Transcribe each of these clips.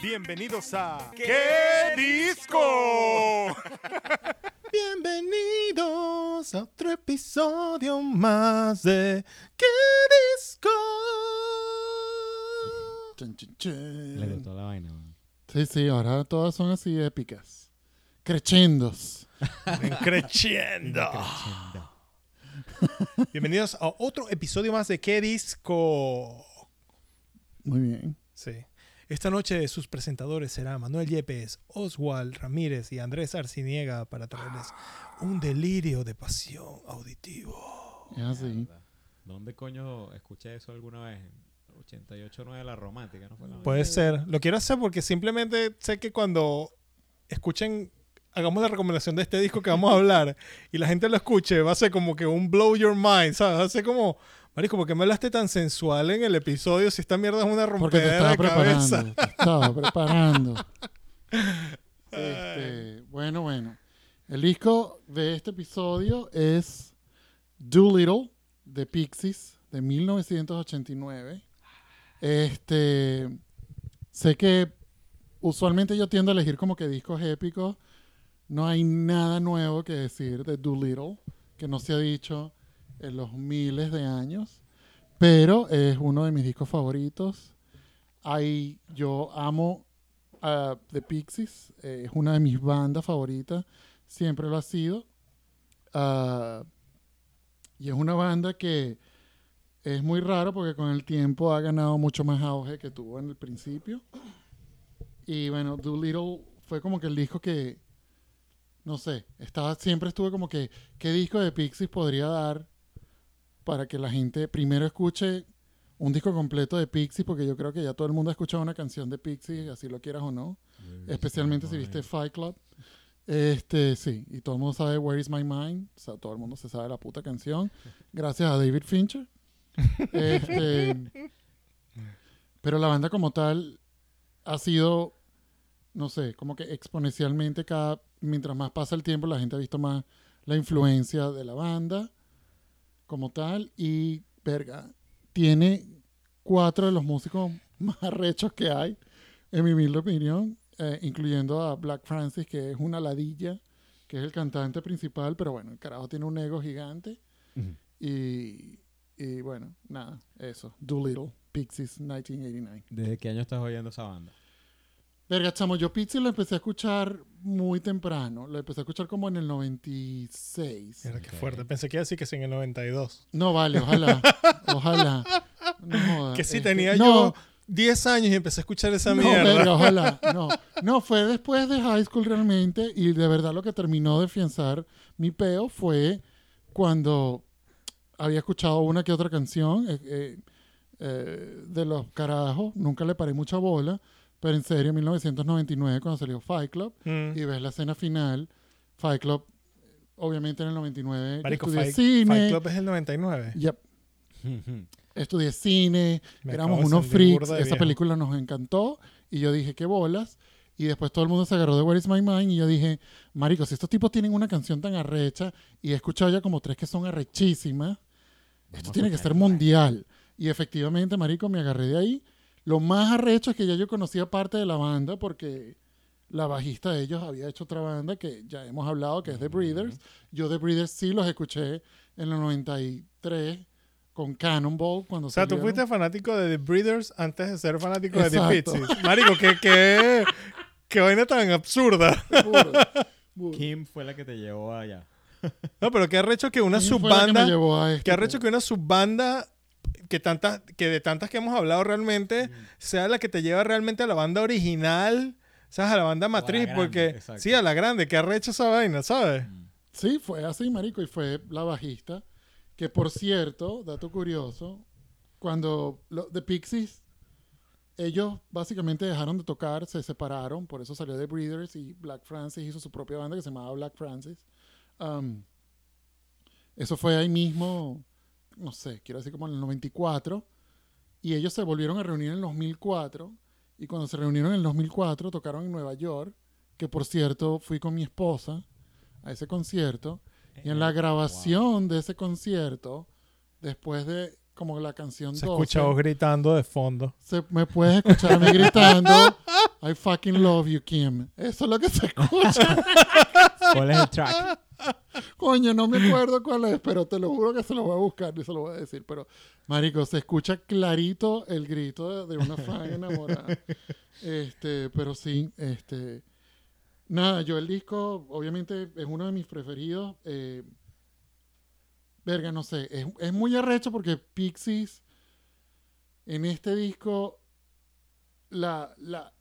Bienvenidos a ¿Qué disco? Bienvenidos a otro episodio más de ¿Qué disco? Chun, chun, chun. Le gustó la vaina. man. Sí, sí, ahora todas son así épicas. Crechendos. Creciendo. Bienvenidos a otro episodio más de ¿Qué disco? Muy bien. Sí. Esta noche sus presentadores serán Manuel Yepes, Oswald Ramírez y Andrés Arciniega para traerles un delirio de pasión auditivo. Mierda. ¿Dónde coño escuché eso alguna vez? 88.9 La Romántica, ¿no fue la Puede ser. Lo quiero hacer porque simplemente sé que cuando escuchen, hagamos la recomendación de este disco que vamos a hablar y la gente lo escuche, va a ser como que un blow your mind, ¿sabes? Va a ser como, Marico, ¿por qué me hablaste tan sensual en el episodio si esta mierda es una Porque te rompedera estaba de cabeza? preparando. Te estaba preparando. Este, bueno, bueno. El disco de este episodio es Doolittle de Pixies de 1989. Este, sé que usualmente yo tiendo a elegir como que discos épicos. No hay nada nuevo que decir de Doolittle que no se ha dicho en los miles de años, pero es uno de mis discos favoritos. Hay, yo amo a The Pixies, eh, es una de mis bandas favoritas, siempre lo ha sido. Ah, y es una banda que es muy raro porque con el tiempo ha ganado mucho más auge que tuvo en el principio. Y bueno, Doolittle fue como que el disco que, no sé, estaba, siempre estuve como que, ¿qué disco de Pixies podría dar para que la gente primero escuche un disco completo de Pixies? Porque yo creo que ya todo el mundo ha escuchado una canción de Pixies, así lo quieras o no. Especialmente si viste Fight Club. Este, sí, y todo el mundo sabe Where is My Mind. O sea, todo el mundo se sabe la puta canción. Gracias a David Fincher. Este, pero la banda como tal ha sido, no sé, como que exponencialmente cada, mientras más pasa el tiempo, la gente ha visto más la influencia de la banda como tal. Y, verga, tiene cuatro de los músicos más arrechos que hay, en mi humilde opinión, eh, incluyendo a Black Francis, que es una ladilla, que es el cantante principal, pero bueno, el carajo tiene un ego gigante. Y, y bueno, nada, eso. Doolittle, Pixies, 1989. ¿Desde qué año estás oyendo esa banda? Verga, chamo, yo Pixies lo empecé a escuchar muy temprano. Lo empecé a escuchar como en el 96. Mira qué Ok. fuerte. Pensé que iba a decir que sí en el 92. No, vale, ojalá. ojalá. No joda, Que sí este, tenía no, yo 10 años y empecé a escuchar esa No, mierda. verga, ojalá. No, no, fue después de high school realmente y de verdad lo que terminó de afianzar mi peo fue cuando había escuchado una que otra canción eh, eh, eh, de los carajos, nunca le paré mucha bola, pero en serio, en 1999 cuando salió Fight Club Mm. y ves la escena final, Fight Club, obviamente en el 99 yo Marico, estudié Fight, cine, Fight Club es el 99. Yep, estudié cine, Me éramos unos freaks, esa viejo. película nos encantó y yo dije, qué bolas. Y después todo el mundo se agarró de Where is My Mind y yo dije, marico, si estos tipos tienen una canción tan arrecha y he escuchado ya como tres que son arrechísimas, esto tiene que ser mundial. Y efectivamente, marico, me agarré de ahí. Lo más arrecho es que ya yo conocía parte de la banda porque la bajista de ellos había hecho otra banda que ya hemos hablado, que es The Breeders. Yo The Breeders sí los escuché en el 93 con Cannonball cuando O sea, tú fuiste fanático de The Breeders antes de ser fanático de The. Pixies. Marico, qué, qué, qué vaina tan absurda. Burro, burro. Kim fue la que te llevó allá. No, pero qué arrecho que una ¿Quién fue la que me subbanda... llevó a esto? Qué arrecho que una subbanda que tantas que de tantas que hemos hablado realmente sea la que te lleva realmente a la banda original, ¿sabes? A la banda matriz, grande, porque exacto. sí, a la grande, qué arrecho esa vaina, ¿sabes? Sí, fue así, marico, y fue la bajista. Que por cierto, dato curioso, cuando los The Pixies, ellos básicamente dejaron de tocar, se separaron, por eso salió The Breeders y Black Francis hizo su propia banda que se llamaba Black Francis. Um, eso fue ahí mismo, no sé, quiero decir como en el 94, y ellos se volvieron a reunir en el 2004, y cuando se reunieron en el 2004 tocaron en Nueva York, que por cierto fui con mi esposa a ese concierto, y en la grabación de ese concierto, después de como la canción Se 12. escucha vos gritando de fondo. Se- me puedes escuchar a mí gritando I fucking love you, Kim. Eso es lo que se escucha. ¿Cuál es el track? Coño, no me acuerdo cuál es, pero te lo juro que se lo voy a buscar y se lo voy a decir. Pero, marico, se escucha clarito el grito de, una fan enamorada. Este, pero sí, este... Nada, yo el disco, obviamente, es uno de mis preferidos. eh, verga, no sé, es, es muy arrecho porque Pixies en este disco, la, la,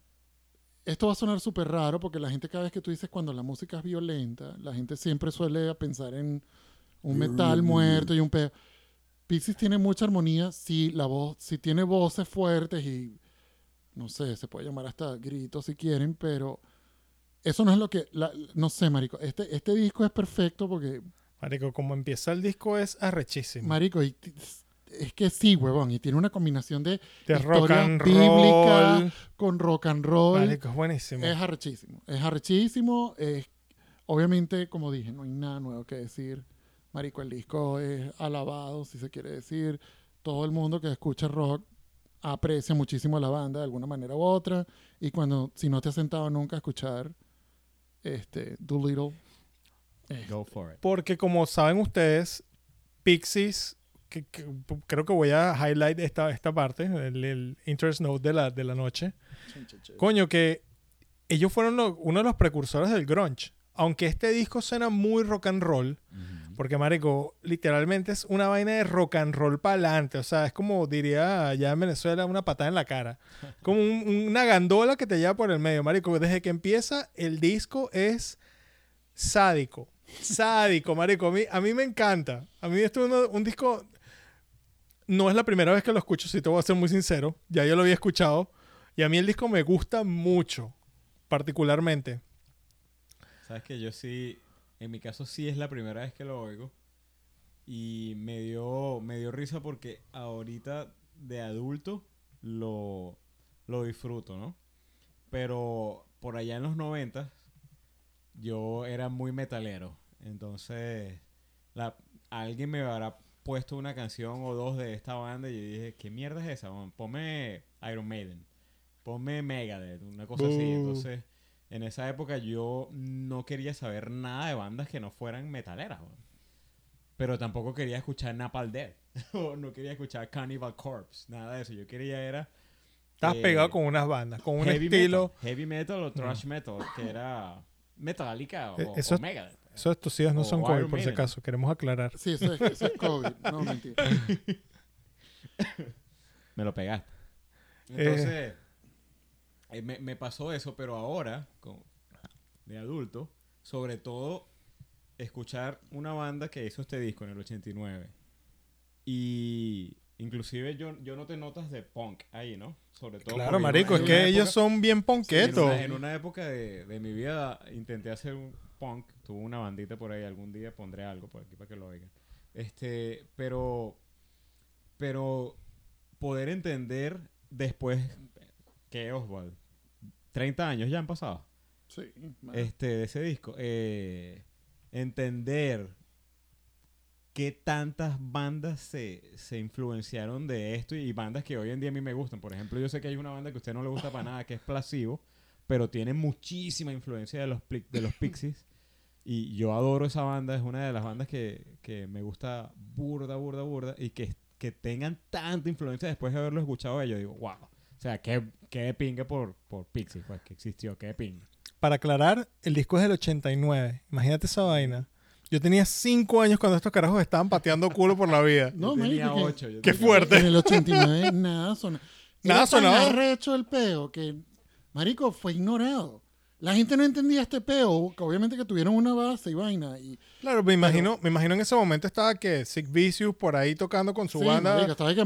esto va a sonar súper raro porque la gente cada vez que tú dices cuando la música es violenta, la gente siempre suele pensar en un metal muerto y un pedo. Pixies tiene mucha armonía, sí, la voz, sí tiene voces fuertes y no sé, se puede llamar hasta gritos si quieren, pero eso no es lo que, la- no sé, marico, este, este disco es perfecto porque Marico, como empieza el disco es arrechísimo. Marico, y es que sí, huevón, y tiene una combinación de de rock historia and bíblica, roll. con rock and roll. Marico, es buenísimo. Es arrechísimo. Es arrechísimo. es- obviamente, como dije, no hay nada nuevo que decir. Marico, el disco es alabado, si se quiere decir. Todo el mundo que escucha rock aprecia muchísimo la banda de alguna manera u otra. Y cuando, si no te has sentado nunca a escuchar este, Doolittle, eh, Go for it. Porque como saben ustedes, Pixies, que, que- creo que voy a highlight esta, esta parte, el, el interest note de la, de la noche. Coño, que ellos fueron lo- uno de los precursores del grunge. Aunque este disco suena muy rock and roll, porque marico, literalmente es una vaina de rock and roll para adelante. O sea, es como diría allá en Venezuela, una patada en la cara. Como un- una gandola que te lleva por el medio, marico. Desde que empieza, el disco es sádico. Sádico, marico. A mí, a mí me encanta. A mí esto es un disco... No es la primera vez que lo escucho, si te voy a ser muy sincero. Ya yo lo había escuchado. Y a mí el disco me gusta mucho, particularmente. Sabes que yo sí, en mi caso sí es la primera vez que lo oigo. Y me dio, me dio risa porque ahorita de adulto lo, lo disfruto, ¿no? Pero por allá en los 90 yo era muy metalero. Entonces la, alguien me habrá puesto una canción o dos de esta banda y yo dije, ¿qué mierda es esa? man? Ponme Iron Maiden. Ponme Megadeth, una cosa así. Entonces, en esa época yo no quería saber nada de bandas que no fueran metaleras. Pero tampoco quería escuchar Napalm Death. o no quería escuchar Cannibal Corpse. Nada de eso. Yo quería era... Estás eh, pegado con unas bandas, con un heavy estilo... Metal, heavy metal o thrash metal, que era Metallica o, eso o es- Megadeth. Eso estos tíos no O son COVID, por si acaso. Queremos aclarar. sí, eso es, eso es COVID. No, mentira. Me lo pegaste. Entonces, eh, me, me pasó eso, pero ahora, con- de adulto, sobre todo escuchar una banda que hizo este disco en el 89. Y inclusive yo, yo noté notas de punk ahí, ¿no? Sobre todo Claro, marico, es que ellos época- son bien Sí, en, en una época de, de mi vida intenté hacer un punk. Tuve una bandita por ahí. Algún día pondré algo por aquí para que lo oigan. Este, pero, pero poder entender después que Oswald, 30 años ya han pasado, Sí, man. este, de ese disco, eh, entender qué tantas bandas se, se influenciaron de esto y bandas que hoy en día a mí me gustan. Por ejemplo, yo sé que hay una banda que a usted no le gusta para nada, que es Placebo, pero tiene muchísima influencia de los, de los Pixies. Y yo adoro esa banda, es una de las bandas que, que me gusta burda, burda, burda. Y que, que tengan tanta influencia después de haberlo escuchado, yo digo, wow. O sea, qué, qué de pinga por, por Pixies, pues, que existió, qué de pinga. Para aclarar, el disco es del 89. Imagínate esa vaina. Yo tenía 5 años cuando estos carajos estaban pateando culo por la vida. No, Yo tenía marico, que- ocho, yo Qué tenía fuerte. En el 89 nada sonaba. Nada sonaba. arrecho el peo que, marico, fue ignorado. La gente no entendía este peo, que obviamente que tuvieron una base y vaina. Y, Claro, me imagino, me imagino en ese momento estaba que Sick Vicious por ahí tocando con su sí, banda. estaba que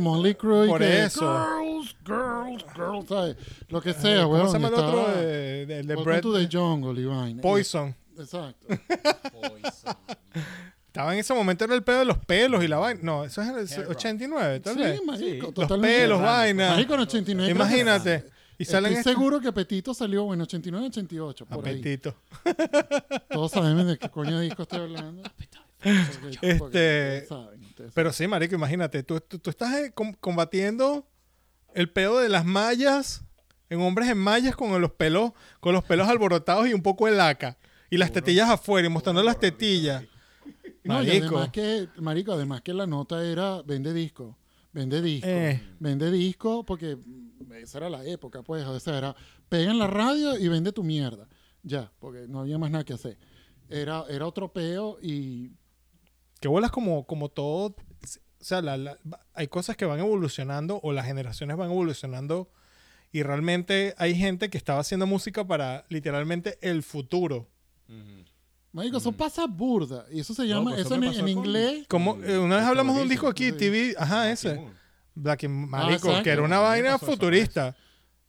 Por que, eso. Girls, girls, girls, ¿sabes? Lo que sea, ¿Cómo weón. se llama el otro? de, de- de Brett? to the Jungle y vaina. Poison. Exacto. Estaba en ese momento era el pedo de los pelos y la vaina. No, eso es en el Hair rock. 89, tal sí, vez. marico, Sí. totalmente. Los pelos, vaina. Marico, en 89. creo que- Imagínate. Y salen Estoy seguro que Petito salió, bueno, 89, 88, por ahí. apetitos. Todos sabemos de qué coño de disco estoy hablando. Porque- Este- saben. Pero sí, marico, imagínate, tú, tú, tú estás eh, com- combatiendo el pedo de las mallas en hombres en mallas con los pelos, con los pelos alborotados y un poco de laca. Y las tetillas afuera y mostrando las tetillas. No, Marico. además que, marico, además que la nota era vende disco, vende disco, Eh. vende disco, porque esa era la época, pues, o sea, era pega en la radio y vende tu mierda. Ya, porque no había más nada que hacer. Era, era otro peo y Que bolas como, como todo. O sea, la- la- hay cosas que van evolucionando o las generaciones van evolucionando. Y realmente hay gente que estaba haciendo música para literalmente el futuro. Ujú. Marico, eso pasa burda. Y eso se No, llama, pues eso eso en, en con- inglés. Como eh, una vez hablamos de un disco aquí. TV, ajá, Ah, ese. Black and Marico, que era una vaina pasó futurista.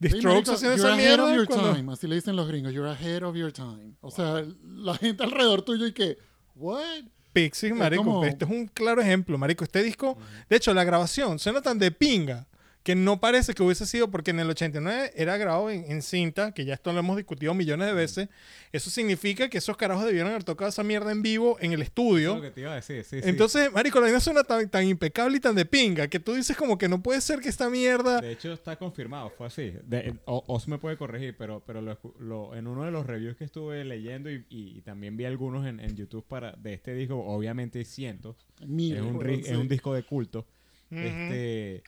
The Sí, Strokes haciendo esa of mierda. your cuando- time. Así le dicen los gringos. You're ahead of your time. O sea, la gente alrededor tuyo y que, what? Pixies, marico. como- Este es un claro ejemplo, marico. Este disco, de hecho, la grabación suena tan de pinga que no parece que hubiese sido porque en el 89 era grabado en, en cinta, que ya esto lo hemos discutido millones de veces. Eso significa que esos carajos debieron haber tocado esa mierda en vivo en el Eso es estudio. lo que te iba a decir, sí, sí. Entonces, marico, la vaina suena tan, tan impecable y tan de pinga que tú dices como que no puede ser que esta mierda... De hecho, está confirmado, fue así. De, o, Oz me puede corregir, pero, pero lo lo- en uno de los reviews que estuve leyendo y, y- y también vi algunos en, en YouTube para, de este disco, obviamente hay cientos, Mira, es un, sí. es un disco de culto. Este,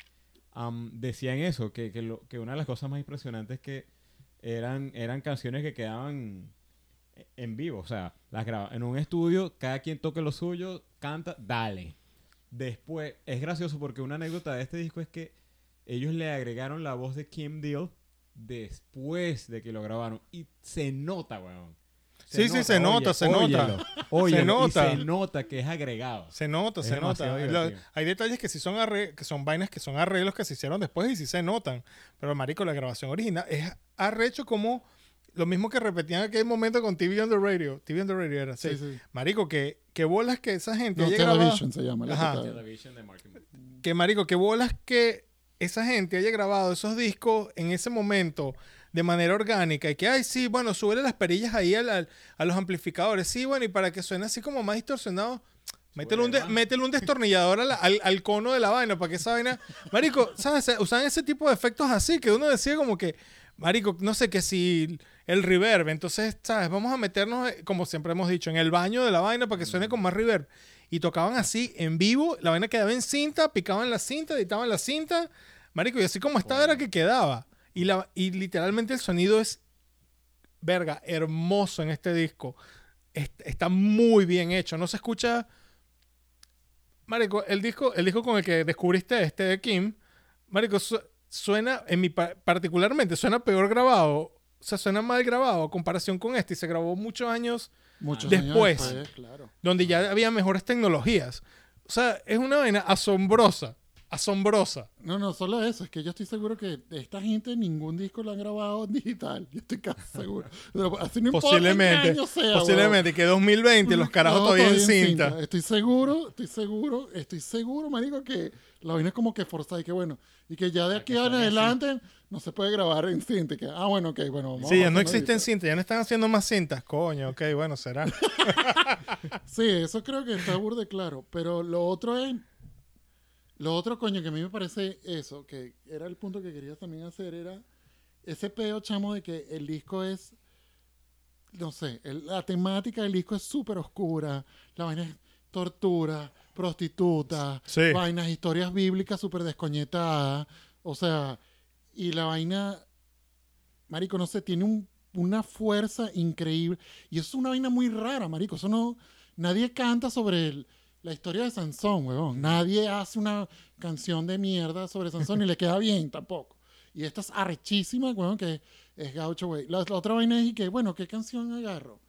am, decían eso, que, que, lo- que una de las cosas más impresionantes es que eran, eran canciones que quedaban en vivo, o sea, las graba en un estudio, cada quien toque lo suyo, canta, dale. Después, es gracioso porque una anécdota de este disco es que ellos le agregaron la voz de Kim Deal después de que lo grabaron y se nota, weón. Sí, sí, se nota, se nota. óyelo, óyelo, y nota. se nota que es agregado. Se nota, Es se nota. divertido. hay detalles que sí son arre- que son vainas que son arreglos que se hicieron después y sí se notan. Pero marico, la grabación original es arrecho como lo mismo que repetían en aquel momento con TV on the radio. TV on the radio era, sí. Sí, sí. Marico, que, que bolas que esa gente No, haya grabado. Television se llama. la Ajá. Television de. Que marico, que bolas que esa gente haya grabado esos discos en ese momento de manera orgánica y que, ay, sí, bueno, súbele las perillas ahí al- al- a los amplificadores. Sí, bueno, y para que suene así como más distorsionado, métele un, de- métele un destornillador la- al, al cono de la vaina para que esa vaina... Marico, ¿sabes? Usan ese tipo de efectos así que uno decía como que, marico, no sé, que si el reverb, entonces, ¿sabes? Vamos a meternos, eh, como siempre hemos dicho, en el baño de la vaina para que suene con más reverb. Y tocaban así, en vivo, la vaina quedaba en cinta, picaban la cinta, editaban la cinta, marico, y así como estaba era que quedaba. Y, la, y literalmente el sonido es, verga, hermoso en este disco. Est- está muy bien hecho, no se escucha... Marico, el disco, el disco con el que descubriste este de Kim, Marico, su- suena, en mi pa- particularmente, suena peor grabado. O sea, suena mal grabado a comparación con este. Y se grabó muchos años Muchos Después. años después, claro. donde ya había mejores tecnologías. O sea, es una vaina asombrosa. Asombrosa. No, no, solo eso. Es que yo estoy seguro que esta gente ningún disco lo han grabado en digital. Yo estoy casi seguro. Pero así no importa en qué Posiblemente. año sea, posiblemente. Que 2020 los carajos No, todavía en cinta. Estoy seguro, estoy seguro, estoy seguro, marico, que la vaina es como que forzada y que bueno, y que ya de aquí en así. adelante no se puede grabar en cinta. Que, ah, bueno, ok, bueno. vamos Sí, ya no existen cintas. Ya no están haciendo más cintas. Coño, ok, bueno, será. Sí, eso creo que está burde claro. Pero lo otro es. Lo otro, coño, que a mí me parece eso, que era el punto que quería también hacer, era ese peo, chamo, de que el disco es. No sé, el- la temática del disco es súper oscura. La vaina es tortura, prostituta, Sí. vainas, historias bíblicas súper descoñetadas. O sea, y la vaina. Marico, no sé, tiene un- una fuerza increíble. Y eso es una vaina muy rara, marico. Eso no. Nadie canta sobre el- la historia de Sansón, huevón. Nadie hace una canción de mierda sobre Sansón y le queda bien tampoco. Y esta es arrechísima, huevón, que es gaucho, güey. La, otra vaina es y que, bueno, ¿qué canción agarro?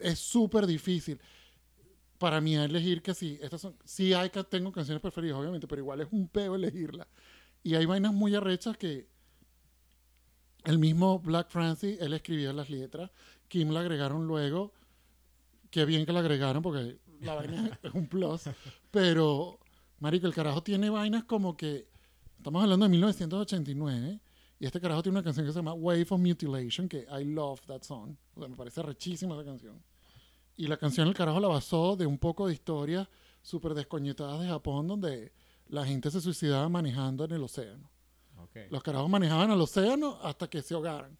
Es súper difícil para mí elegir que sí. Estas son, sí hay, tengo canciones preferidas, obviamente, pero igual es un peo elegirla. Y hay vainas muy arrechas que el mismo Black Francis, él escribía las letras. Kim la agregaron luego. Qué bien que la agregaron porque la vaina es un plus. Pero, marico, el carajo tiene vainas como que... Estamos hablando de 1989. Y este carajo tiene una canción que se llama Wave of Mutilation, que I love that song. O sea, me parece rechísima esa canción. Y la canción el carajo la basó de un poco de historia súper descoñetadas de Japón donde la gente se suicidaba manejando en el océano. Los carajos manejaban al océano hasta que se ahogaran.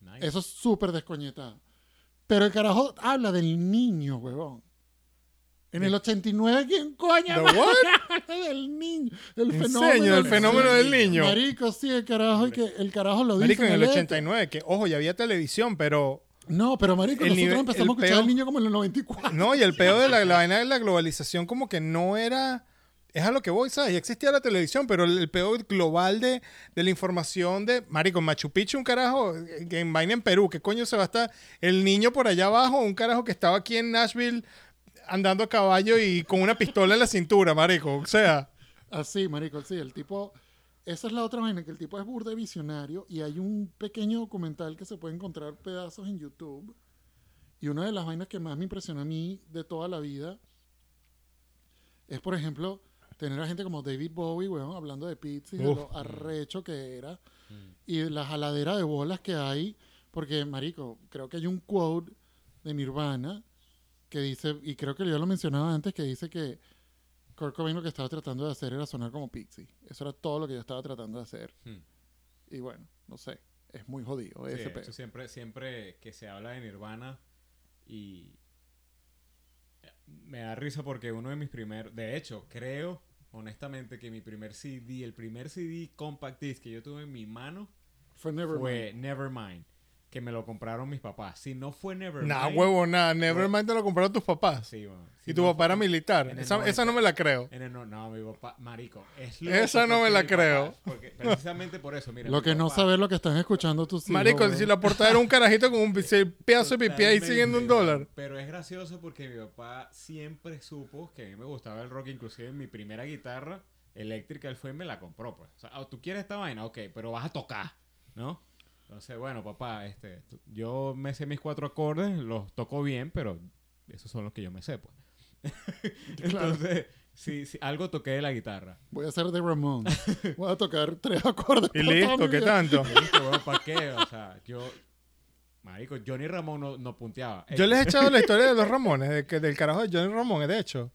Nice. Eso es súper descoñetado. Pero el carajo habla del niño, huevón. En el 89, ¿quién coño ¿The what? del niño? El ¿En fenómeno? El del- fenómeno del niño. Marico, sí, el carajo, y que el carajo lo dice. Marico, en el letra. 89, que ojo, ya había televisión, pero No, pero marico, nosotros nivel- empezamos a escuchar al niño como en el 94. no, y el peor de la, la vaina de la globalización como que no era... Es a lo que voy, ¿sabes? Ya existía la televisión, pero el, el peor global de, de la información de... Marico, Machu Picchu, un carajo, que en vaina en Perú, ¿qué coño se va a estar? El niño por allá abajo, un carajo que estaba aquí en Nashville andando a caballo y con una pistola en la cintura, marico. O sea, Así, marico, sí, el tipo... Esa es la otra vaina, que el tipo es burde visionario y hay un pequeño documental que se puede encontrar pedazos en YouTube. Y una de las vainas que más me impresionó a mí de toda la vida es, por ejemplo, tener a gente como David Bowie, weón, hablando de pizza y de lo arrecho que era. Y de la jaladera de bolas que hay. Porque, marico, creo que hay un quote de Nirvana que dice, y creo que yo lo mencionaba antes, que dice que Kurt Cobain lo que estaba tratando de hacer era sonar como Pixie. Eso era todo lo que yo estaba tratando de hacer. Hmm. Y bueno, no sé, es muy jodido Sí, ese pedo. siempre, siempre que se habla de Nirvana y me da risa porque uno de mis primeros, de hecho, creo honestamente que mi primer CD, el primer CD compact disc que yo tuve en mi mano Fue Nevermind. fue Nevermind, que me lo compraron mis papás. Si no fue Nevermind, nada, huevo, nada. Nevermind te lo compraron tus papás. sí, bueno, si y tu no papá era militar. en Esa, 90. esa no me la creo. en el no, no, mi papá, marico, es Esa no me la creo. porque precisamente por eso, mira, Lo que no papá- sabes lo que están escuchando tus hijos. Marico, si la portada era un carajito con un pedazo de pipí ahí siguiendo un dólar. Pero es gracioso porque mi papá siempre supo que a mí me gustaba el rock. Inclusive mi primera guitarra eléctrica, él fue y me la compró. Pues. O sea, ah, tú quieres esta vaina, ok, pero vas a tocar, ¿no? Entonces, bueno, papá, este, yo me sé mis cuatro acordes, los toco bien, pero esos son los que yo me sé, pues. Entonces, sí, sí, algo toqué de la guitarra. Voy a hacer de Ramón. Voy a tocar tres acordes. Y listo, ¿qué tanto? ¿Viste, weón? ¿Para qué? O sea, yo... Marico, Johnny Ramón no, no punteaba. Yo les he echado la historia de los Ramones, de que, del carajo de Johnny Ramón, de hecho.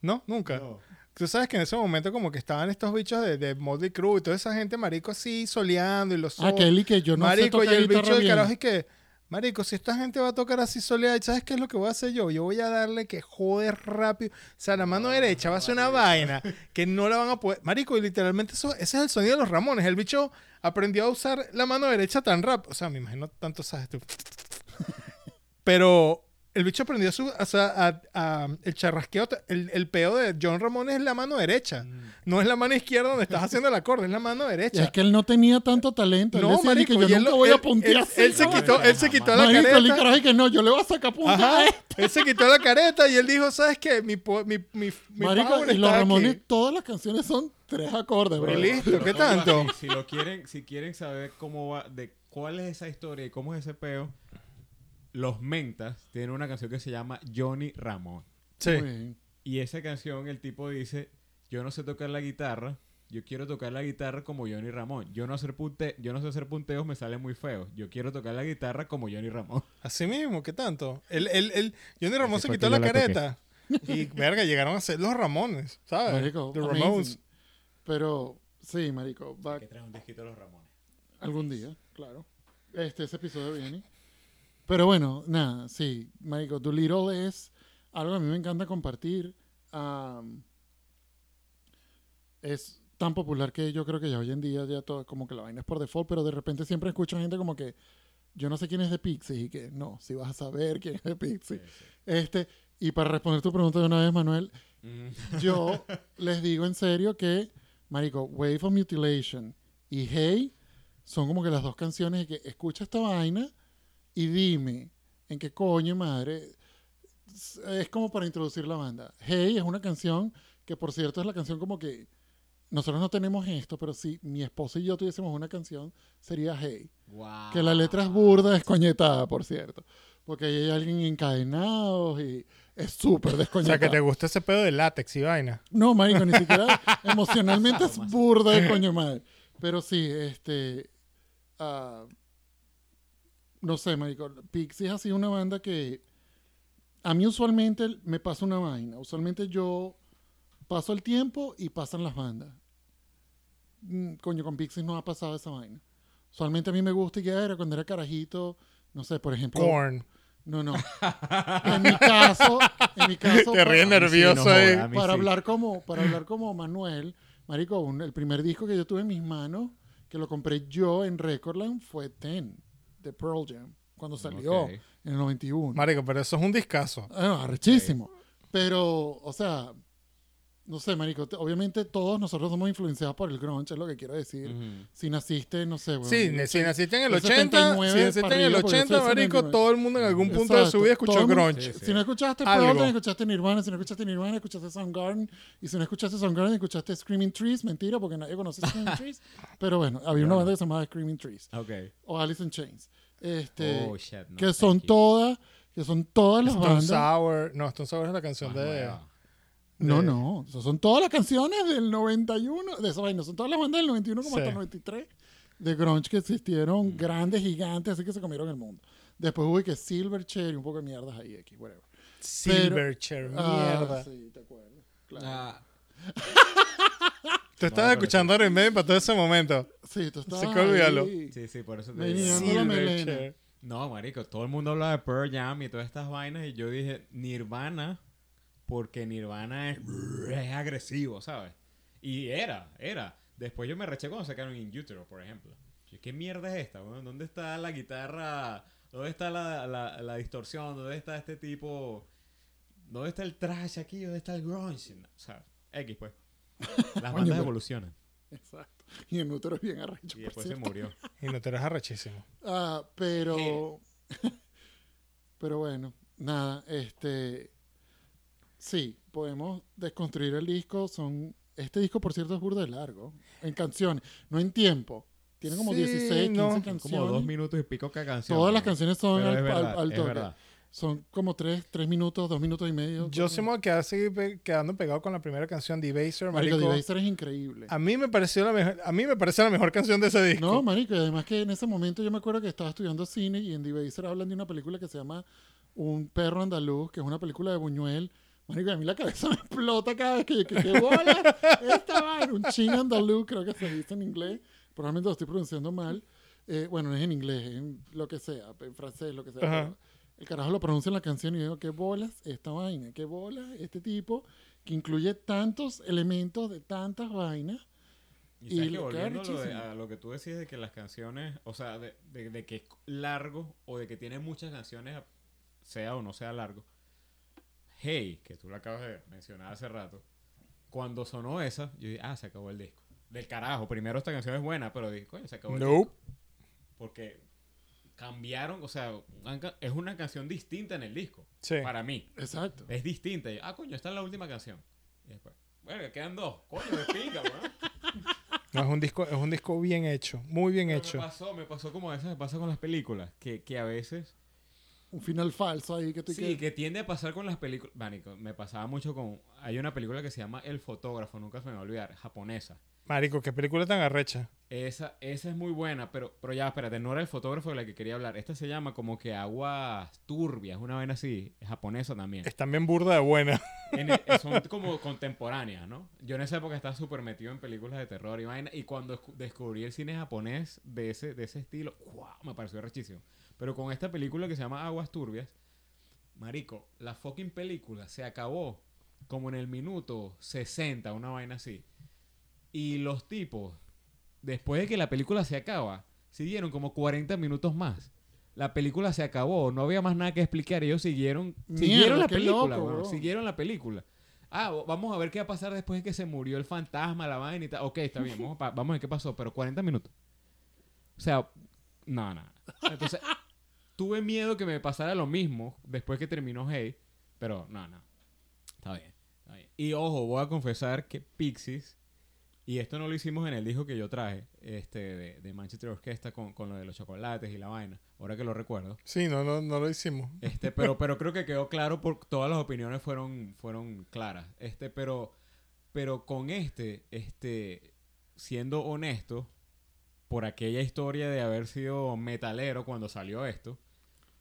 ¿No? Nunca. No. Tú sabes que en ese momento como que estaban estos bichos de, de Motley Crue y toda esa gente, marico, así soleando y los Ah, Kelly, que yo no sé marico, y tocar el guitarra bicho del carajo y que, marico, si esta gente va a tocar así soleada, ¿sabes qué es lo que voy a hacer yo? Yo voy a darle que jode rápido. O sea, la mano derecha va a ser una vaina que no la van a poder... Marico, y literalmente eso, ese es el sonido de los Ramones. El bicho aprendió a usar la mano derecha tan rápido. O sea, me imagino tanto, ¿sabes tú? Pero el bicho aprendió su, o sea, a- a- el charrasqueo, el, el peo de John Ramón es la mano derecha. No es la mano izquierda donde estás haciendo el acorde, es la mano Y derecha. es que él no tenía tanto talento. Él No, decía marico, que yo él nunca lo- voy él- a puntear él- así, él se quitó, él se quitó la Marico, el careta. que no, yo le voy a sacar punta Ajá. a esto. Él se quitó la careta y él dijo, ¿sabes qué? Mi, mi, mi, mi Marico, y los Ramones, aquí". todas las canciones son tres acordes, bro. Y listo, ¿qué tanto? Si lo quieren, si quieren saber cómo va, de cuál es esa historia y cómo es ese peo, los Mentas tienen una canción que se llama Johnny Ramón. Sí. Y esa canción el tipo dice, yo no sé tocar la guitarra, yo quiero tocar la guitarra como Johnny Ramón. Yo no hacer punte, yo no sé hacer punteos, me sale muy feo. Yo quiero tocar la guitarra como Johnny Ramón. Así mismo, ¿qué tanto? Él, él, él, Johnny Ramón Así se quitó la careta. Y, verga, llegaron a ser los Ramones, ¿sabes? Marico, The amazing. Ramones. Pero, sí, marico, va Que trae un disquito de los Ramones. algún día, claro. Este, ese episodio viene. Pero bueno, nada, sí, marico, Doolittle es algo que a mí me encanta compartir. Am, es tan popular que yo creo que ya hoy en día ya todo como que la vaina es por default, pero de repente siempre escucho gente como que yo no sé quién es de Pixies y que no, si vas a saber quién es de Pixies. Este, y para responder tu pregunta de una vez, Manuel, Mm. yo les digo en serio que, marico, Wave of Mutilation y Hey son como que las dos canciones que escucha esta vaina y dime en qué coño madre es- como para introducir la banda. Hey es una canción que por cierto es la canción como que nosotros no tenemos esto, pero si mi esposo y yo tuviésemos una canción sería Hey. Wow. Que la letra es burda, descoñetada, por cierto. Porque ahí hay alguien encadenado y es súper O descoñetada. sea, que te gusta ese pedo de látex y vaina. No, marico, ni siquiera emocionalmente es burda de coño madre. Pero sí, este... ah, no sé, marico. Pixies ha sido una banda que a mí usualmente me pasa una vaina. Usualmente yo paso el tiempo y pasan las bandas. Mm, Coño, con Pixies no ha pasado esa vaina. Usualmente a mí me gusta y ya era cuando era carajito, no sé, por ejemplo. Korn. No, no. en mi caso, en mi caso, Te ríes para, nervioso Sí, no ahí. para sí. hablar como, para hablar como Manuel, marico, un- el primer disco que yo tuve en mis manos, que lo compré yo en Recordland, fue Ten de Pearl Jam, cuando salió en el 91. Marico, pero eso es un discazo. Ah, arrechísimo. Pero, o sea, no sé, marico, te- obviamente todos nosotros somos influenciados por el grunge, es lo que quiero decir. Si naciste, no sé, bueno, Sí, si naciste en el soy 80, 79 si naciste en el arriba, porque yo 80, soy marico, 79. todo el mundo en algún punto de su Exacto. vida escuchó grunge. Sí, Si no escuchaste. Pearl escuchaste Nirvana. Si no escuchaste Nirvana, escuchaste Soundgarden. Y si no escuchaste Soundgarden, escuchaste Screaming Trees. Mentira, porque nadie conoce Screaming Trees. Pero bueno, había una banda que se llamaba Screaming Trees. Ok. O Alice in Chains. Este, Oh, shit, no, que son todas, que son todas las Stone bandas. Sour. No, Stone Sour es la canción Más de. No, de- no. son todas las canciones del 91. De esa vaina. Son todas las bandas del 91 como Sí. hasta el 93. De grunge que existieron. Grandes, gigantes. Así que se comieron el mundo. Después hubo que Silverchair y un poco de mierdas ahí. X, whatever. Silverchair, Ah, mierda. sí, te acuerdas. Claro. Ah, Tú estabas pero escuchando Iron Maiden para todo ese momento. Sí, tú estabas Sí que olvídalo. sí, sí, por eso te Venía. digo. No, marico, todo el mundo habla de Pearl Jam y todas estas vainas y yo dije Nirvana porque Nirvana es, es agresivo, ¿sabes? Y era, era. Después yo me reché cuando sacaron In Utero, por ejemplo. Yo, ¿Qué mierda es esta? ¿Dónde está la guitarra? ¿Dónde está la, la, la distorsión? ¿Dónde está este tipo? ¿Dónde está el trash aquí? ¿Dónde está el grunge? O sea, X pues. Las bandas evolucionan. Exacto. Y el útero es bien arrecho. Y por después se murió. Y no te eres arrechísimo. Ah, pero. pero bueno, nada, este. Sí, podemos desconstruir el disco. Son. Este disco, por cierto, es burda de largo. En canciones, no en tiempo. Tiene como Sí, 16, 15 no. Son canciones. como dos minutos y pico cada canción. Todas las canciones son al, es al- verdad, al toque. verdad. Son como 3, tres minutos, 2 minutos y medio. Yo sí me voy a quedar pe- quedando pegado con la primera canción, Debaser, Marico, marico. Debaser es increíble. A mí me pareció la mejor, a mí me parece la mejor canción de ese disco. No, marico, y además que en ese momento yo me acuerdo que estaba estudiando cine y en Debaser hablan de una película que se llama Un perro andaluz, que es una película de Buñuel. Marico, a mí la cabeza me explota cada vez que yo, que qué bola, esta vaina, un ching andaluz, creo que se dice en inglés, probablemente lo estoy pronunciando mal. Eh, bueno, no es en inglés, es en lo que sea, en francés, lo que sea. Pero el carajo lo pronuncia en la canción y yo digo, qué bolas esta vaina, qué bolas este tipo, que incluye tantos elementos de tantas vainas. Y, Y que que volviendo a lo, de- a lo que tú decías de que las canciones, o sea, de, de- de que es largo o de que tiene muchas canciones, sea o no sea largo. Hey, que tú lo acabas de mencionar hace rato, cuando sonó esa, yo dije, ah, se acabó el disco. Del carajo, primero esta canción es buena, pero dije, coño, se acabó el Nope. disco. Porque cambiaron, o sea, es una canción distinta en el disco, Sí. para mí. Exacto. Es distinta. Y, ah, coño, esta es la última canción. Y después, bueno, que quedan dos. Coño, de pinga, weón. No, es un disco, es un disco bien hecho, muy bien Pero hecho. Me pasó, me pasó como a veces me pasa con las películas, que, que a veces... Un final falso ahí que tú Sí, que- que tiende a pasar con las películas... Marico, me pasaba mucho con... Hay una película que se llama El Fotógrafo, nunca se me va a olvidar, japonesa. Marico, qué película tan arrecha. Esa, esa es muy buena, pero, pero ya, espérate, no era el fotógrafo de la que quería hablar. Esta se llama como que Aguas Turbias, una vaina así, es japonesa también. Es también burda de buena. En el- son como contemporáneas, ¿no? Yo en esa época estaba súper metido en películas de terror y vaina. Y cuando escu- descubrí el cine japonés de ese, de ese estilo, ¡wow! Me pareció rechísimo. Pero con esta película que se llama Aguas Turbias, marico, la fucking película se acabó como en el minuto 60, una vaina así. Y los tipos, después de que la película se acaba, siguieron como 40 minutos más. La película se acabó, no había más nada que explicar. Ellos siguieron, Mierda, siguieron la película, loco, siguieron la película. Ah, vamos a ver qué va a pasar después de que se murió el fantasma, la vaina y tal. Ok, está bien, vamos a, pa- vamos a ver qué pasó, pero 40 minutos. O sea, no, no. Entonces, tuve miedo que me pasara lo mismo después que terminó Hey, pero no, no. Está bien, está bien. Y ojo, voy a confesar que Pixies, y esto no lo hicimos en el disco que yo traje, este, de, de Manchester Orquesta con, con lo de los chocolates y la vaina, ahora que lo recuerdo. Sí, no, no, no lo hicimos. Este, pero, pero creo que quedó claro porque todas las opiniones fueron, fueron claras. Este, pero, pero con este, este, siendo honesto, por aquella historia de haber sido metalero cuando salió esto,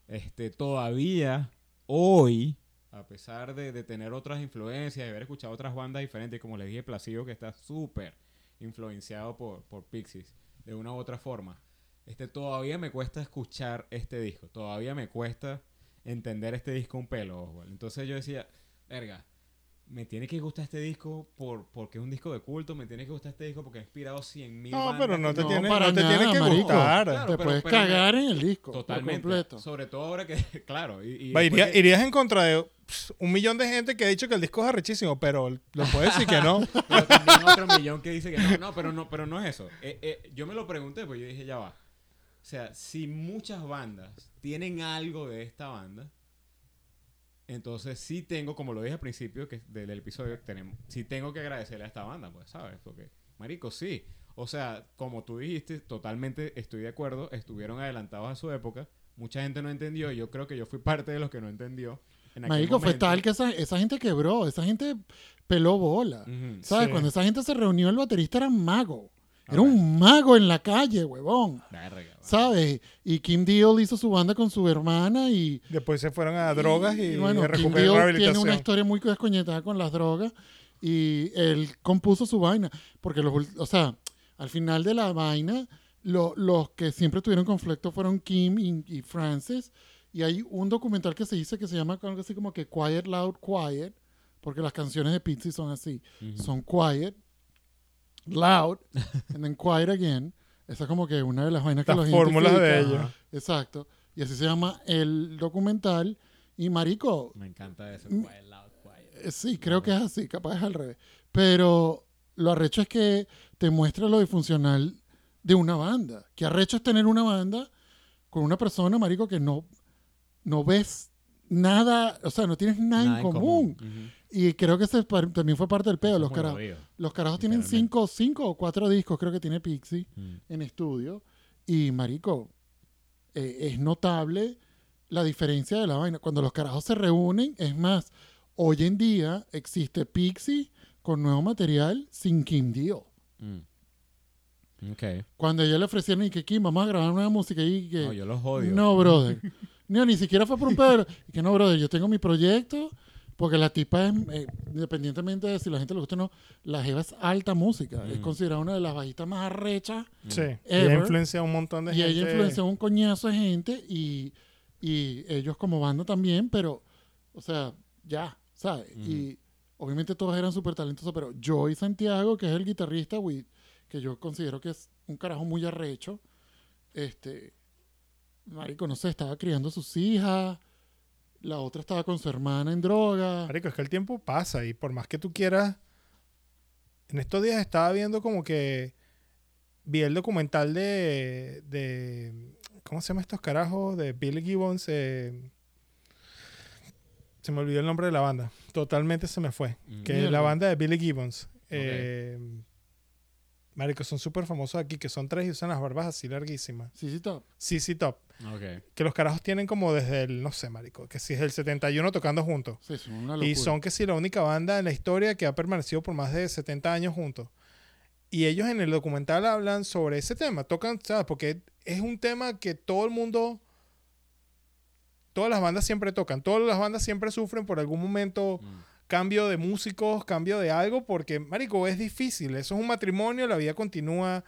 este, todavía hoy A pesar de, de tener otras influencias, de haber escuchado otras bandas diferentes, como les dije, Placido, que está súper influenciado por, por Pixies, de una u otra forma. Este, todavía me cuesta escuchar este disco. Todavía me cuesta entender este disco un pelo. Entonces yo decía, verga, me tiene que gustar este disco por, porque es un disco de culto, me tiene que gustar este disco porque ha inspirado 100 mil No, pero no te No, tiene, para no te nada, tiene que marico. gustar. Claro, Te pero- puedes pero cagar en el disco. Totalmente. completo. Sobre todo ahora que, claro. Y, y Va, después iría- que- irías en contra de pss, un millón de gente que ha dicho que el disco es arrechísimo, pero lo puedes decir que no. Pero también otro millón que dice que no, no, pero no, pero no es eso. Eh, eh, yo me lo pregunté, pues yo dije, ya va. O sea, si muchas bandas tienen algo de esta banda, entonces sí tengo, como lo dije al principio que del, del episodio, tenemos, sí tengo que agradecerle a esta banda, pues, ¿sabes? Porque, marico, sí. O sea, como tú dijiste, totalmente estoy de acuerdo, estuvieron adelantados a su época, mucha gente no entendió, y yo creo que yo fui parte de los que no entendió. En aquel Marico, fue tal que esa, esa gente quebró, esa gente peló bola. ¿Sabes? Sí. Cuando esa gente se reunió, el baterista era mago. Era un mago en la calle, huevón. Verga. ¿Sabes? Y Kim Deal hizo su banda con su hermana y... Después se fueron a drogas y, bueno, Kim Deal tiene una historia muy descoñetada con las drogas y él compuso su vaina. Porque, los, o sea, al final de la vaina, lo- los que siempre tuvieron conflicto fueron Kim y, y Francis. Y hay un documental que se dice que se llama algo así como que Quiet, Loud, Quiet. Porque las canciones de Pixie son así. Son quiet, loud, and then quiet again. Esa es como que una de las vainas que Las los fórmulas de ellos. Exacto. Y así se llama el documental. Y marico, Me encanta eso. Quiet, loud, quiet. eh, sí, creo que es así, capaz es al revés. Pero lo arrecho es que te muestra lo disfuncional de una banda. Que arrecho es tener una banda con una persona, marico, que no, no ves nada, o sea, no tienes nada, Nada en común. Y creo que ese también fue parte del pedo. Los, jodido. los carajos tienen cinco, cinco o cuatro discos, creo que tiene Pixie Mm. en estudio. Y, marico, eh, es notable la diferencia de la vaina. Cuando los carajos se reúnen, es más, hoy en día existe Pixie con nuevo material sin Kim Deal. Mm. Ok. Cuando ella le ofrecieron y que Kim, vamos a grabar nueva música y que... No, yo los odio. No, brother. No, ni siquiera fue por un pedo. Y que no, brother, yo tengo mi proyecto, porque la tipa es, eh, independientemente de si la gente le gusta o no, la jeva es alta música. Es Mm. considerada una de las bajistas más arrechas. Sí. Y Ever. ha influenciado a un montón de Y gente. ella influenció a un coñazo de gente y, y ellos como banda también, pero, o sea, ya, ¿sabes? Ujú. Y obviamente todos eran súper talentosos, pero Joey Santiago, que es el guitarrista, que yo considero que es un carajo muy arrecho, este, marico, no sé, estaba criando a sus hijas, la otra estaba con su hermana en droga. Marico, es que el tiempo pasa y por más que tú quieras. En estos días estaba viendo como que. Vi el documental de. de ¿Cómo se llama estos carajos? De Billy Gibbons. eh, se me olvidó el nombre de la banda. Totalmente se me fue. Mm. Que es la banda de Billy Gibbons. Eh, marico, son súper famosos aquí, que son tres y usan las barbas así larguísimas. Sí, sí, top. CC Top. Ok. Que los carajos tienen como desde el, no sé, marico, que si es el 71 tocando juntos. Sí, son una locura. Y son que sí la única banda en la historia que ha permanecido por más de 70 años juntos. Y ellos en el documental hablan sobre ese tema, tocan, ¿sabes? Porque es un tema que todo el mundo, todas las bandas siempre tocan, todas las bandas siempre sufren por algún momento Mm. Cambio de músicos, cambio de algo, porque, marico, es difícil, eso es un matrimonio, la vida continúa,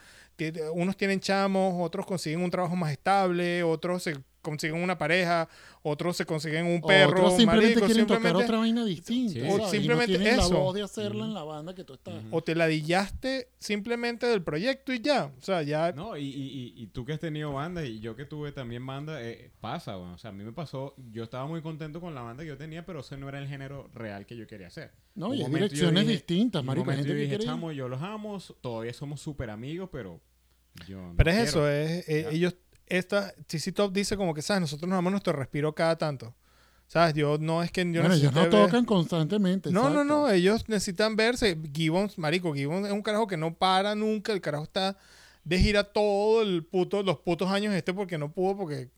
unos tienen chamos, otros consiguen un trabajo más estable, otros se consiguen una pareja, otros se consiguen un perro, Otros simplemente marico, quieren tocar simplemente- otra vaina distinta. O Y no simplemente eso. la voz de hacerla Ujú. en la banda que tú estás. Ujú. o te ladillaste simplemente del proyecto y ya. O sea, ya. No, y, y, y, y tú que has tenido bandas y yo que tuve también banda, eh, pasa, bueno, o sea, a mí me pasó, yo estaba muy contento con la banda que yo tenía, pero ese no era el género real que yo quería hacer. No, Un y hay direcciones dije- distintas, marico. Gente yo dije, chamo, yo los amo, todavía somos súper amigos, pero yo no pero es quiero. eso, es, eh, ellos. Esta, CC Top dice como que, ¿sabes? Nosotros nos damos nuestro respiro cada tanto. ¿Sabes? Yo no es que yo bueno, ellos no ver- tocan constantemente. No, no, exacto. no, ellos necesitan verse. Gibbons, marico, Gibbons es un carajo que no para nunca. El carajo está de gira todo el puto, los putos años este porque no pudo, porque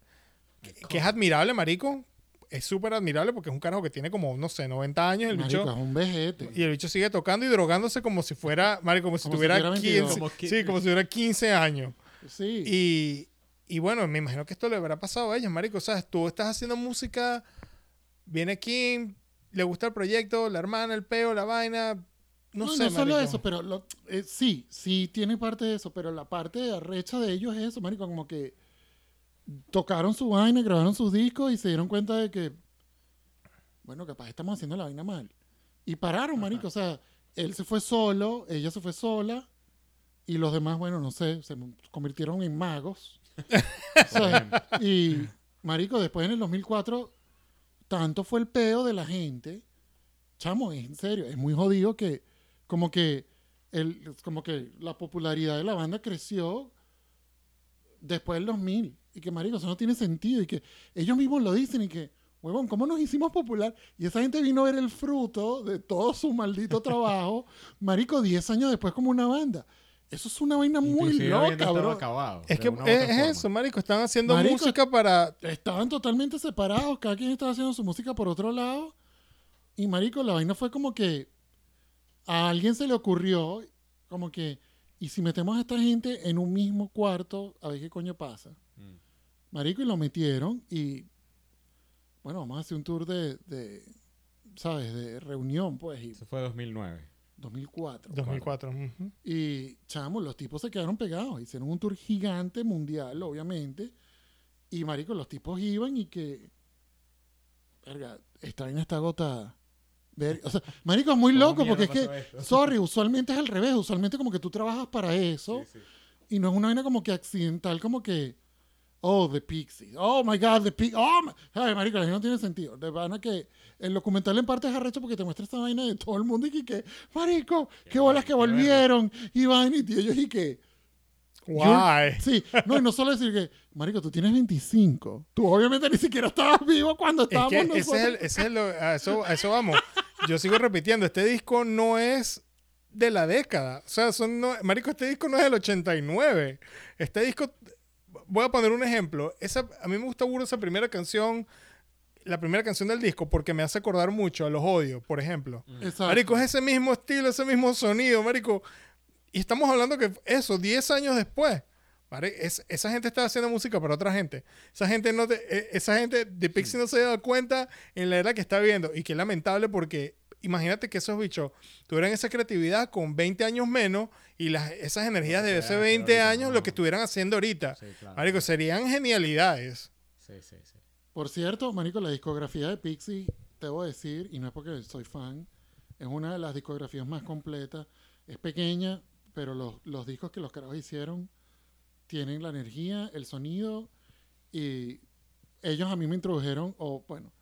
que, que es admirable, marico. Es súper admirable porque es un carajo que tiene como, no sé, 90 años. El Marico, bicho, es un vejete. y el bicho sigue tocando y drogándose como si fuera, marico, como si Como si tuviera tuviera 15. 22. Como que- sí, como si tuviera 15 años. Sí. Y, y bueno, me imagino que esto le habrá pasado a ellos, marico. O sea, tú estás haciendo música, viene Kim, le gusta el proyecto, la hermana, el peo, la vaina. No, No, sé, no solo marico. eso, pero lo- eh, sí, sí tiene parte de eso, pero la parte arrecha de ellos es eso, marico, como que tocaron su vaina, grabaron sus discos y se dieron cuenta de que, bueno, capaz estamos haciendo la vaina mal. Y pararon, marico, o sea, él se fue solo, ella se fue sola y los demás, bueno, no sé, se convirtieron en magos. Y, marico, después en el 2004, tanto fue el peo de la gente. Chamo, en serio, es muy jodido que como que el, como que la popularidad de la banda creció después del 2000 y que marico, eso no tiene sentido. Y que ellos mismos lo dicen y que huevón, ¿cómo nos hicimos popular? Y esa gente vino a ver el fruto de todo su maldito trabajo, marico, 10 años después como una banda. Eso es una vaina muy Inclusive loca, bro. acabado, Es que es, eso, marico. Están haciendo Marico, música para... estaban totalmente separados, cada quien estaba haciendo su música por otro lado. Y marico, la vaina fue como que a alguien se le ocurrió, como que, ¿y si metemos a esta gente en un mismo cuarto, a ver qué coño pasa? Mm. Marico, y lo metieron y, bueno, vamos a hacer un tour de, de ¿sabes? De reunión, pues, y Eso fue 2009. 2004. 2004. ujú. Y, chamo, los tipos se quedaron pegados. Hicieron un tour gigante mundial, obviamente. Y, marico, los tipos iban y que... Verga, esta vaina está agotada. Ver- o sea, marico, es muy ¿Cómo loco porque es que... esto? Sorry, usualmente es al revés. Usualmente como que tú trabajas para eso. Sí, sí. Y no es una vaina como que accidental, como que... Oh, The Pixies. Oh, my God, The Pixies. Oh, my... Ay, marico, no tiene sentido. De vaina que el documental en parte es arrecho porque te muestra esta vaina de todo el mundo y que, marico, qué, bolas que volvieron. Y vaina y ellos y que... Guay. Sí, no, y no solo decir que, marico, tú tienes 25. Tú obviamente ni siquiera estabas vivo cuando Es estábamos que ese nosotros. es, el, ese es lo- a, eso, a eso vamos. Yo sigo repitiendo, este disco no es de la década. O sea, son no- marico, este disco no es del 89. Este disco, voy a poner un ejemplo. Esa, a mí me gusta mucho esa primera canción, la primera canción del disco, porque me hace acordar mucho a Los Odios, por ejemplo. Exacto. Marico, es ese mismo estilo, ese mismo sonido, marico. Y estamos hablando que eso, 10 años después. Mari- es- esa gente estaba haciendo música para otra gente. Esa gente no te- eh, esa gente de Pixie no se da cuenta en la era que está viendo. Y qué lamentable porque imagínate que esos bichos tuvieran esa creatividad con 20 años menos y las, esas energías de hacer 20 ahorita, años no. lo que estuvieran haciendo ahorita. Sí, claro. Marico, serían genialidades. Sí, sí, sí. Por cierto, marico, la discografía de Pixie, debo decir, y no es porque soy fan, es una de las discografías más completas. Es pequeña, pero los, los discos que los carajos hicieron tienen la energía, el sonido, y ellos a mí me introdujeron, o bueno,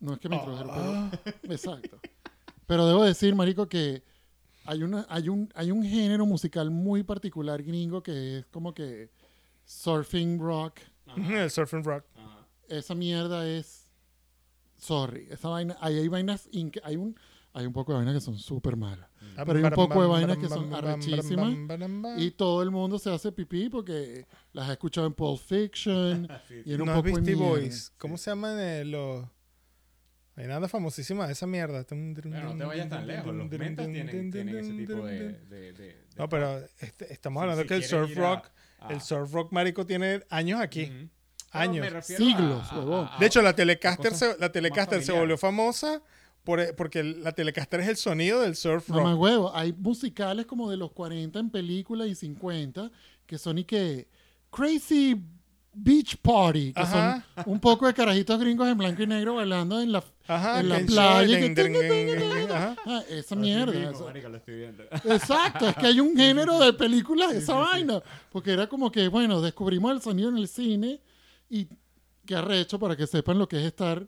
no es que me introdujeron, Ah. pero... Exacto. Pero debo decir, marico, que hay, una, hay, un, hay un género musical muy particular gringo que es como que surfing rock. El surfing rock. Ajá. Esa mierda es... Sorry, esa vaina... Ahí hay vainas... Hay un, hay un poco de vainas que son súper malas. Pero hay un poco de vainas que son arrechísimas. Y todo el mundo se hace pipí porque las he escuchado en Pulp Fiction y en un no poco Beastie. Boys. ¿Cómo se llaman eh, los... Hay nada famosísima de esa mierda. Pero no te vayas tan lejos. Los mentas tienen, tienen ese tipo de... de, de- de No, pero este- estamos hablando si que el surf a- rock, a- el surf rock marico tiene años aquí. Años. Siglos, a- De hecho, la Telecaster, se, la Telecaster se volvió famosa por- porque la Telecaster es el sonido del surf No más rock. huevo. Hay musicales como de los 40 en películas y 50 que son y que Crazy Beach Party, que Ajá. son un poco de carajitos gringos en blanco y negro bailando en la, Ajá, en la que playa. ding, ding, ajá. Ah, esa Así mierda. mismo, esa- marico, lo estoy viendo. Exacto, es que hay un género de películas de esa vaina. Porque era como que, bueno, descubrimos el sonido en el cine y que arrecho para que sepan lo que es estar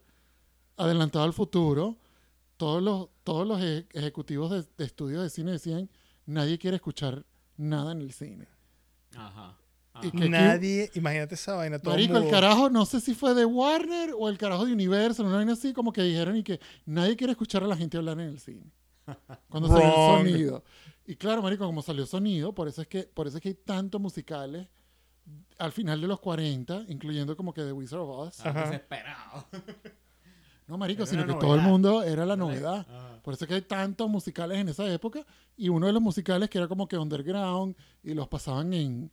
adelantado al futuro. Todos los, todos los e- ejecutivos de, de estudios de cine decían, nadie quiere escuchar nada en el cine. Ajá. Y que- Nadie, imagínate esa vaina, todo Marico, el carajo, no sé si fue de Warner o el carajo de Universal, una vaina así, como que dijeron y que nadie quiere escuchar a la gente hablar en el cine. Cuando salió el sonido. Y claro, marico, como salió sonido, por eso es que, por eso es que hay tantos musicales al final de los 40, incluyendo como que The Wizard of Oz. Ah, Ajá. Desesperado. No, marico, Era sino que todo el mundo era la novedad. Ajá. Por eso es que hay tantos musicales en esa época. Y uno de los musicales que era como que underground y los pasaban en,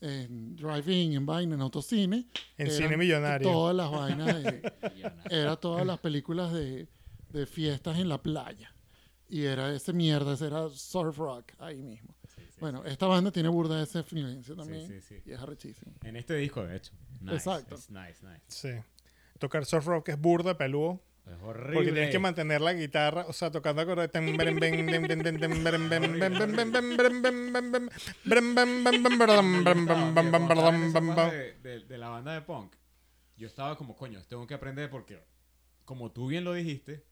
en drive-in, en vaina, en autocine. En cine millonario. Todas las vainas de, era todas las películas de de fiestas en la playa. Y era ese mierda, ese era surf rock ahí mismo. Sí, sí, Bueno, esta banda tiene burda de esa influencia también. sí, sí. Y es arrechísimo. En este disco, de hecho. Nice, Exacto. es nice, nice. Sí. Tocar surf rock es burda, peludo. Es horrible. Porque tienes que mantener la guitarra, o sea, tocando acordes. de, de- de la banda de punk, yo estaba como, coño, tengo que aprender porque, como tú bien lo dijiste,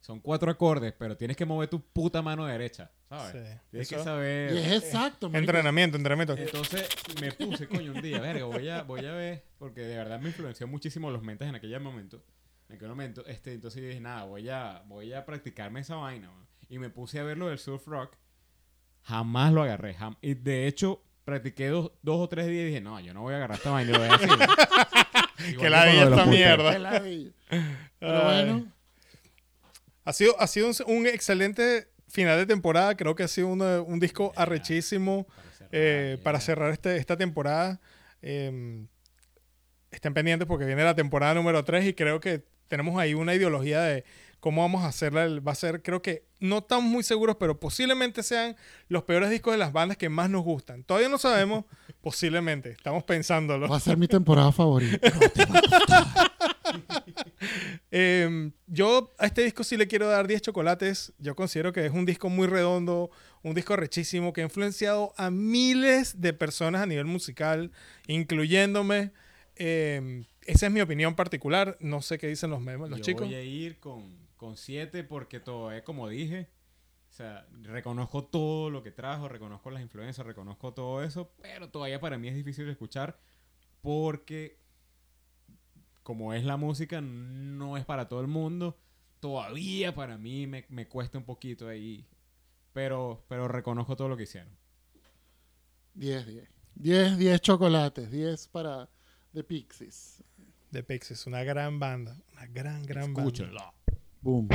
son cuatro acordes, pero tienes que mover tu puta mano derecha, ¿sabes? Sí, Tienes que Y saber. es exacto, marico. Entrenamiento, entrenamiento. Entonces me puse, coño, un día, verga, voy a, voy a ver, porque de verdad me influenció muchísimo los mentes en aquel momento. En aquel momento, este, entonces yo dije, nada, voy a, voy a practicarme esa vaina, man. Y me puse a ver lo del surf rock. Jamás lo agarré. jam- y de hecho, practiqué dos, dos o tres días y dije, no, yo no voy a agarrar esta vaina. lo voy a decir. Que la vi esta mierda. Pero bueno, Ha sido, ha sido un, un excelente final de temporada. Creo que ha sido un disco arrechísimo Para cerrar, eh, para yeah. cerrar este, esta temporada. Eh, estén pendientes porque viene la temporada número 3 y creo que tenemos ahí una ideología de cómo vamos a hacerla. Va a ser, creo que no estamos muy seguros, pero posiblemente sean los peores discos de las bandas que más nos gustan. Todavía no sabemos, posiblemente. Estamos pensándolo. va a ser mi temporada favorita. Eh, yo a este disco sí le quiero dar 10 chocolates. Yo considero que es un disco muy redondo, un disco rechísimo que ha influenciado a miles de personas a nivel musical, incluyéndome. Eh, esa es mi opinión particular. No sé qué dicen los memes, los Yo chicos. voy a ir con, con siete porque todo es como dije. O sea, reconozco todo lo que trajo, reconozco las influencias, reconozco todo eso, pero todavía para mí es difícil de escuchar porque como es la música, no es para todo el mundo. Todavía para mí me, me cuesta un poquito ahí, pero, pero reconozco todo lo que hicieron. 10, 10. 10, 10 chocolates. 10 para The Pixies. De Pixies, una gran banda. Una gran, gran banda. Escúchenlo. Boom.